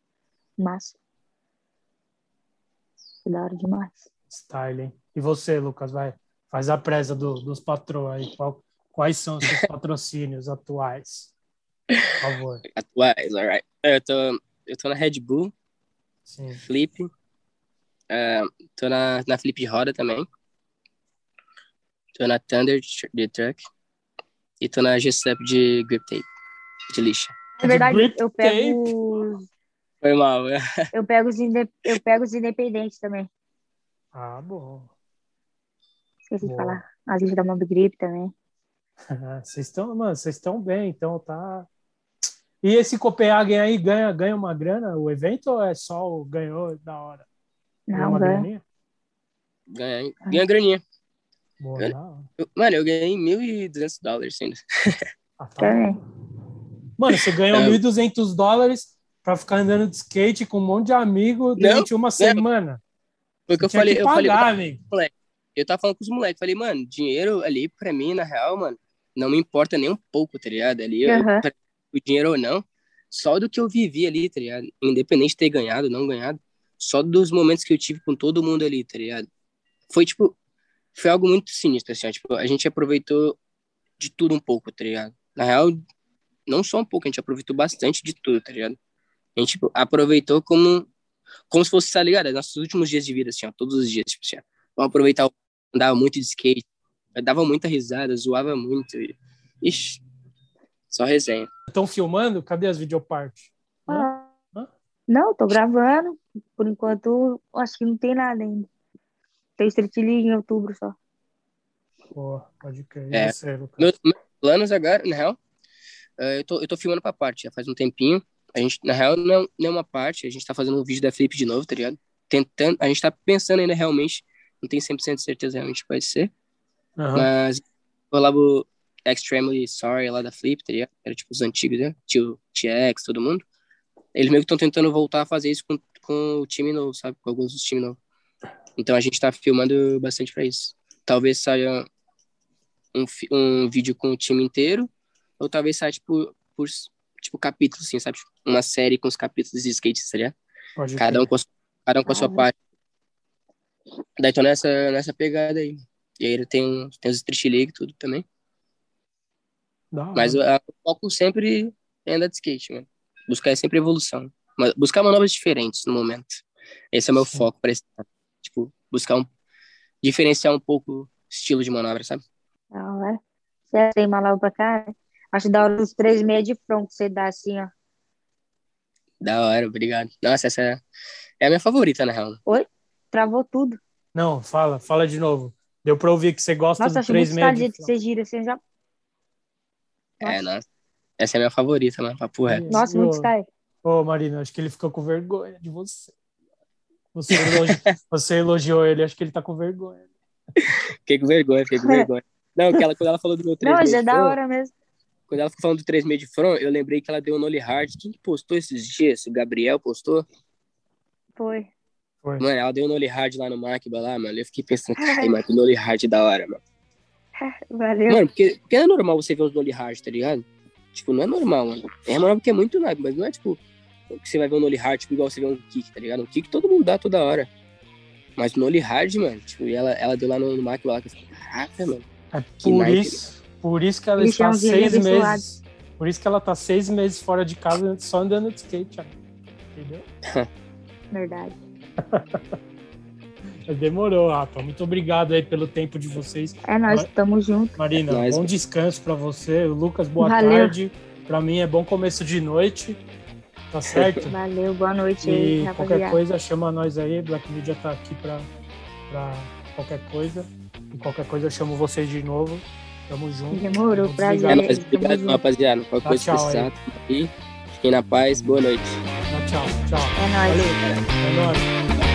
máximo. Foi da hora demais. Style, hein? E você, Lucas, vai. Faz a presa do- dos patrões aí. Qual- quais são os seus patrocínios atuais? Por favor. Atuais, alright. Eu tô, eu tô na Red Bull, Sim. Flip. ah, tô na, na Flip de roda também. Tô na Thunder de truck. E tô na G-Step de grip tape, de lixa. É De verdade, eu pego, os- Foi mal. né? eu pego os, inde- eu pego os independentes também. Ah, bom. Esqueci Boa. de falar. As listas da Mob Grip também. Vocês estão, mano, vocês estão bem, então tá. E esse Copenhagen aí ganha, ganha uma grana o evento ou é só o ganhou da hora? Ganha Não, uma ganha. graninha? Ganha, ganha graninha. Boa, Ganha. hora. Eu- Mano, eu ganhei 1.200 dólares ainda. Ah, tá. Mano, você ganhou É. 1.200 dólares pra ficar andando de skate com um monte de amigo durante uma semana. Foi o que eu falei. que eu falei, eu tava falando com os moleques, falei, mano, dinheiro ali pra mim, na real, mano, não me importa nem um pouco, tá ligado? Ali, eu- Aham. pra- o dinheiro ou não, só do que eu vivi ali, tá ligado? Independente de ter ganhado ou não ganhado, só dos momentos que eu tive com todo mundo ali, tá ligado? Foi, tipo, foi algo muito sinistro, assim, ó, tipo, a gente aproveitou de tudo um pouco, tá ligado? Na real, não só um pouco, a gente aproveitou bastante de tudo, tá ligado? A gente, tipo, aproveitou como, como se fosse, tá ligado? Nossos últimos dias de vida, assim, ó, todos os dias, tipo, assim, ó, vamos aproveitar, andava muito de skate, dava muita risada, zoava muito, e, ixi, só resenha. Estão filmando? Cadê as videopartes? Ah, Hã? Não, tô gravando. Por enquanto, acho que não tem nada ainda. Tem Street League em outubro só. Pô, pode crer. É. você? Meus, meus planos agora, na real, eh, eu, tô, eu tô filmando pra parte, já faz um tempinho. A gente, na real, não, é- é uma parte, a gente tá fazendo um vídeo da Flip de novo, tá ligado? Tentando, a gente tá pensando ainda realmente, não tem 100% de certeza realmente que vai ser, Aham. mas o Extremely Sorry lá da Flip, tá ligado? Era tipo os antigos, né? Tio TX, todo mundo. Eles meio que estão tentando voltar a fazer isso com, com o time novo, sabe? Com alguns dos times novos. Então a gente tá filmando bastante pra isso. Talvez saia um, um vídeo com o time inteiro, ou talvez saia tipo, por tipo capítulos, assim, sabe? Uma série com os capítulos de skate, tá ligado? Cada um com, a cada um com a sua Ah, parte. Daí tô nessa, nessa pegada aí. E aí tem, tem os Street League e tudo também. Mas o, foco sempre é andar de skate, mano. Buscar sempre evolução. Mas buscar manobras diferentes no momento. Esse é o meu Sim. foco para esse. Tipo, buscar um. Diferenciar um pouco o estilo de manobra, sabe? Não, é? Você tem malava pra cá? né? Acho da hora dos três meia de front que você dá assim, ó. Da hora, obrigado. Nossa, essa é, é a minha favorita, na real. Travou tudo. Não, fala, fala de novo. Deu pra ouvir que você gosta Nossa, do acho muito 3 estranho o meia jeito de que você gira assim, já. É, nossa. Essa é a minha favorita, mano. Papo reto. Nossa, muito style. Ô, Marina, acho que ele ficou com vergonha de você. Você, elogi... você elogiou ele, acho que ele tá com vergonha. Fiquei com vergonha, fiquei com vergonha. Não, que ela, quando ela falou do meu 3 Não, mas é da front, hora mesmo. quando ela ficou falando do 3 meio de front, eu lembrei que ela deu um Nolly Hard. Quem que postou esses dias? O Gabriel postou? Foi. Foi. Mano, ela deu um Nolly Hard lá no Macba lá, mano. Eu fiquei pensando, ai, mano, que Nolly Hard da hora, mano. Valeu. Mano, porque, porque não é normal você ver uns Nolly Hard, tá ligado? Tipo, não é normal, mano. É normal porque é muito nada, mas não é tipo que você vai ver um Nolly Hard, tipo, igual você vê um kick, tá ligado? Um kick todo mundo dá toda hora. Mas Nolly Hard, mano, tipo, e ela, ela deu lá no, no Macba lá, que eu falei, caraca, mano. É Que por isso, por isso que ela Ele está seis meses. Por isso que ela tá seis meses fora de casa só andando de skate, amigo. entendeu? Verdade. Mas Demorou, Rafa. Muito obrigado aí pelo tempo de vocês. É nós, Vai. tamo junto. Marina, Nós- bom descanso pra você. Lucas, boa Valeu. tarde. Pra mim é bom começo de noite. Tá certo? Valeu, boa noite aí, E qualquer rapaziada. coisa, chama nós aí. Black Media tá aqui pra, pra qualquer coisa. E qualquer coisa, eu chamo vocês de novo. Tamo junto. Demorou, prazer. É nóis, tamo obrigado, junto. rapaziada. Qualquer Dá coisa tchau precisar, aí. Fiquem na paz, boa noite. Tchau, tchau. É nóis. Valeu. É nóis.